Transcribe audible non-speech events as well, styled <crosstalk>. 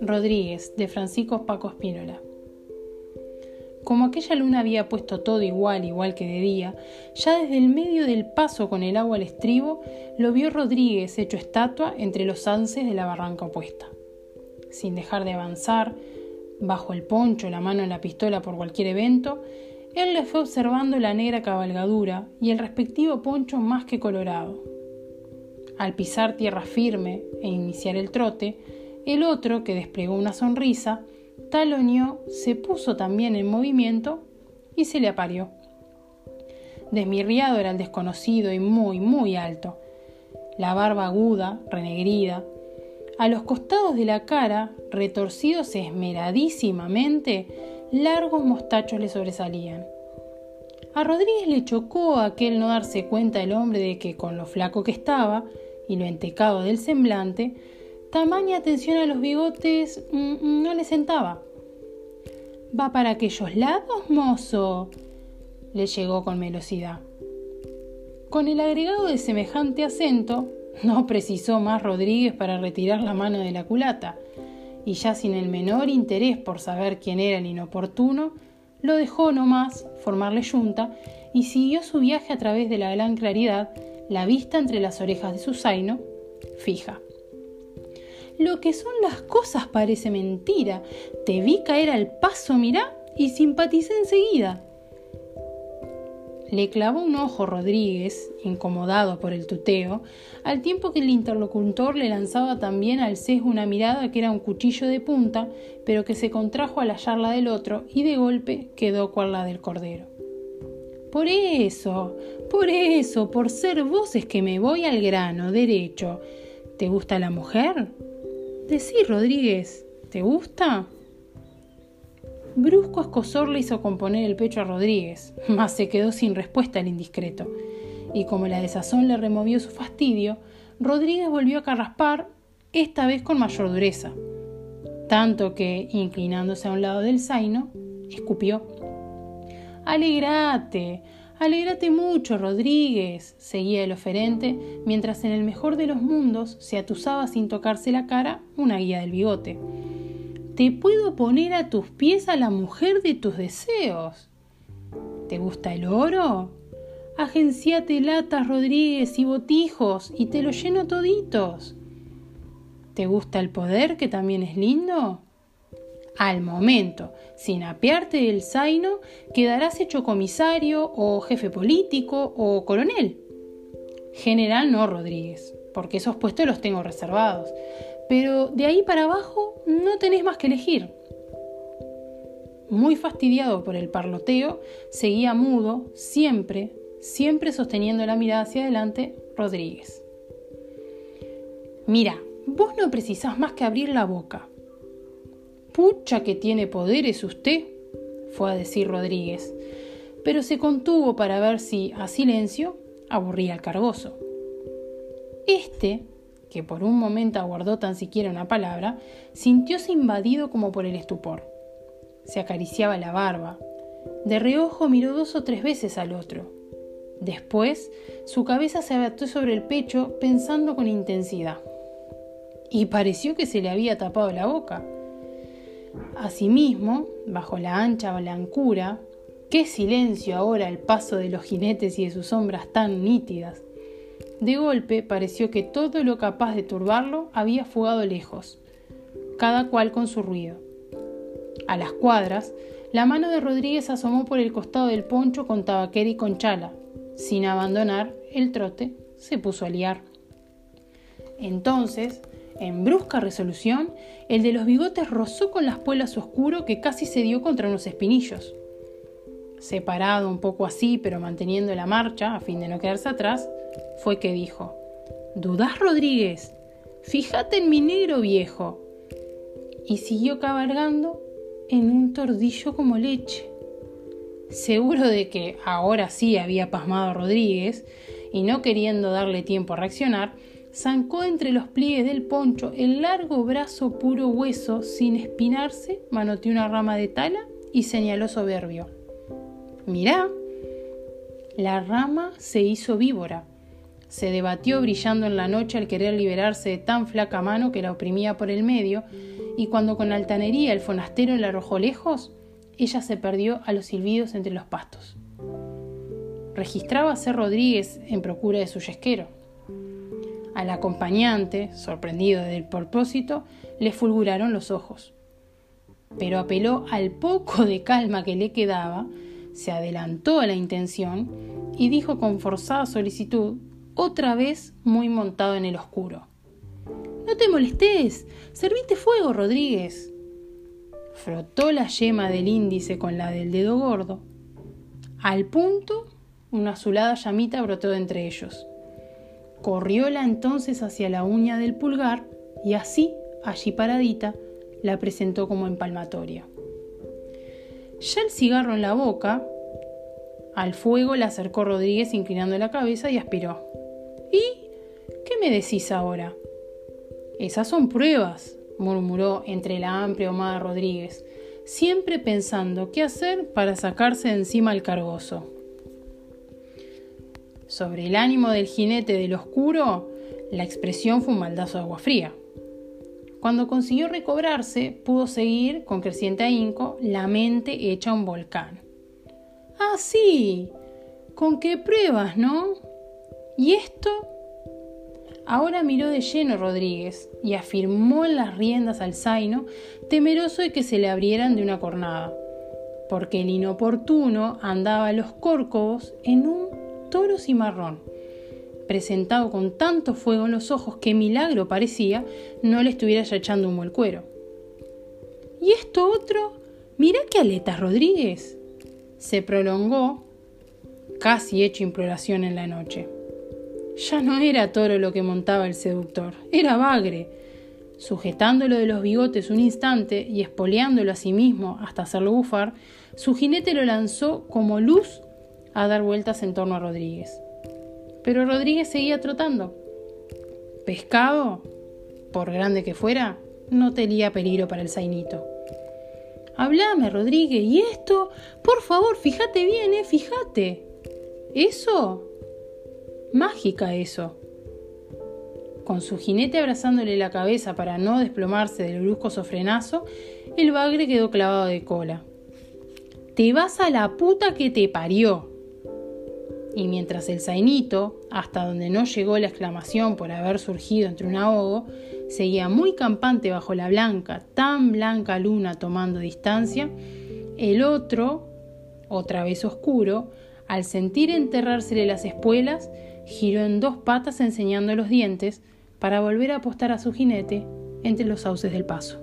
Rodríguez, de Francisco Paco Espínola. Como aquella luna había puesto todo igual, igual que de día, ya desde el medio del paso con el agua al estribo, lo vio Rodríguez hecho estatua entre los ances de la barranca opuesta. Sin dejar de avanzar, bajo el poncho, la mano en la pistola por cualquier evento, él le fue observando la negra cabalgadura y el respectivo poncho más que colorado. Al pisar tierra firme e iniciar el trote, el otro, que desplegó una sonrisa, taloneó, se puso también en movimiento y se le aparió. Desmirriado era el desconocido y muy, muy alto. La barba aguda, renegrida. A los costados de la cara, retorcidos esmeradísimamente, largos mostachos le sobresalían. A Rodríguez le chocó aquel no darse cuenta el hombre de que con lo flaco que estaba y lo entecado del semblante, Tamaña atención a los bigotes mm, mm, no le sentaba. ¿Va para aquellos lados, mozo? le llegó con velocidad. Con el agregado de semejante acento, no precisó más Rodríguez para retirar la mano de la culata, y ya sin el menor interés por saber quién era el inoportuno, lo dejó nomás formarle yunta y siguió su viaje a través de la gran claridad, la vista entre las orejas de su zaino, fija. Lo que son las cosas parece mentira. Te vi caer al paso, mirá, y simpaticé enseguida. Le clavó un ojo Rodríguez, incomodado por el tuteo, al tiempo que el interlocutor le lanzaba también al sesgo una mirada que era un cuchillo de punta, pero que se contrajo al hallarla del otro y de golpe quedó cual la del cordero. Por eso, por eso, por ser vos es que me voy al grano, derecho. ¿Te gusta la mujer? Decí, Rodríguez, ¿te gusta? Brusco escosor le hizo componer el pecho a Rodríguez, <laughs> mas se quedó sin respuesta el indiscreto. Y como la desazón le removió su fastidio, Rodríguez volvió a carraspar, esta vez con mayor dureza. Tanto que, inclinándose a un lado del zaino, escupió. Alegrate, Alégrate mucho, Rodríguez, seguía el oferente, mientras en el mejor de los mundos se atusaba sin tocarse la cara una guía del bigote. Te puedo poner a tus pies a la mujer de tus deseos. ¿Te gusta el oro? Agenciate latas, Rodríguez, y botijos, y te lo lleno toditos. ¿Te gusta el poder, que también es lindo? al momento, sin apearte del zaino, quedarás hecho comisario o jefe político o coronel. General no, Rodríguez, porque esos puestos los tengo reservados. Pero de ahí para abajo no tenés más que elegir. Muy fastidiado por el parloteo, seguía mudo, siempre, siempre sosteniendo la mirada hacia adelante, Rodríguez. Mira, vos no precisás más que abrir la boca. Pucha que tiene poderes usted, fue a decir Rodríguez, pero se contuvo para ver si, a silencio, aburría al cargoso. Este, que por un momento aguardó tan siquiera una palabra, sintióse invadido como por el estupor. Se acariciaba la barba. De reojo miró dos o tres veces al otro. Después, su cabeza se abató sobre el pecho pensando con intensidad. Y pareció que se le había tapado la boca. Asimismo, bajo la ancha blancura, qué silencio ahora el paso de los jinetes y de sus sombras tan nítidas. De golpe pareció que todo lo capaz de turbarlo había fugado lejos, cada cual con su ruido. A las cuadras, la mano de Rodríguez asomó por el costado del poncho con tabaquera y con chala. Sin abandonar el trote, se puso a liar. Entonces, en brusca resolución, el de los bigotes rozó con las puelas oscuro que casi se dio contra unos espinillos. Separado un poco así, pero manteniendo la marcha, a fin de no quedarse atrás, fue que dijo, ¿Dudás, Rodríguez? Fíjate en mi negro viejo. Y siguió cabalgando en un tordillo como leche. Seguro de que ahora sí había pasmado a Rodríguez, y no queriendo darle tiempo a reaccionar, zancó entre los pliegues del poncho el largo brazo puro hueso sin espinarse, manoteó una rama de tala y señaló soberbio. Mirá. La rama se hizo víbora. Se debatió brillando en la noche al querer liberarse de tan flaca mano que la oprimía por el medio, y cuando con altanería el fonastero la arrojó lejos, ella se perdió a los silbidos entre los pastos. Ser Rodríguez en procura de su yesquero. Al acompañante, sorprendido del propósito, le fulguraron los ojos. Pero apeló al poco de calma que le quedaba, se adelantó a la intención y dijo con forzada solicitud, otra vez muy montado en el oscuro. No te molestes, serviste fuego, Rodríguez. Frotó la yema del índice con la del dedo gordo. Al punto, una azulada llamita brotó de entre ellos. Corrióla entonces hacia la uña del pulgar y así, allí paradita, la presentó como empalmatoria. Ya el cigarro en la boca, al fuego la acercó Rodríguez inclinando la cabeza y aspiró. ¿Y qué me decís ahora? Esas son pruebas, murmuró entre la amplia omada Rodríguez, siempre pensando qué hacer para sacarse de encima el cargoso. Sobre el ánimo del jinete del oscuro, la expresión fue un maldazo de agua fría. Cuando consiguió recobrarse, pudo seguir, con creciente ahínco, la mente hecha un volcán. Ah, sí, con qué pruebas, ¿no? ¿Y esto? Ahora miró de lleno Rodríguez y afirmó en las riendas al zaino, temeroso de que se le abrieran de una cornada, porque el inoportuno andaba a los córcovos en un toro cimarrón, presentado con tanto fuego en los ojos que milagro parecía no le estuviera ya echando humo el cuero. ¿Y esto otro? Mira qué aletas, Rodríguez. Se prolongó, casi hecho imploración en la noche. Ya no era toro lo que montaba el seductor, era bagre. Sujetándolo de los bigotes un instante y espoleándolo a sí mismo hasta hacerlo bufar, su jinete lo lanzó como luz a dar vueltas en torno a Rodríguez. Pero Rodríguez seguía trotando. Pescado, por grande que fuera, no tenía peligro para el zainito. Hablame, Rodríguez, ¿y esto? Por favor, fíjate bien, eh, fíjate. ¿Eso? Mágica eso. Con su jinete abrazándole la cabeza para no desplomarse del brusco sofrenazo, el bagre quedó clavado de cola. Te vas a la puta que te parió, y mientras el zainito, hasta donde no llegó la exclamación por haber surgido entre un ahogo, seguía muy campante bajo la blanca, tan blanca luna tomando distancia, el otro, otra vez oscuro, al sentir enterrársele las espuelas, giró en dos patas enseñando los dientes para volver a apostar a su jinete entre los sauces del paso.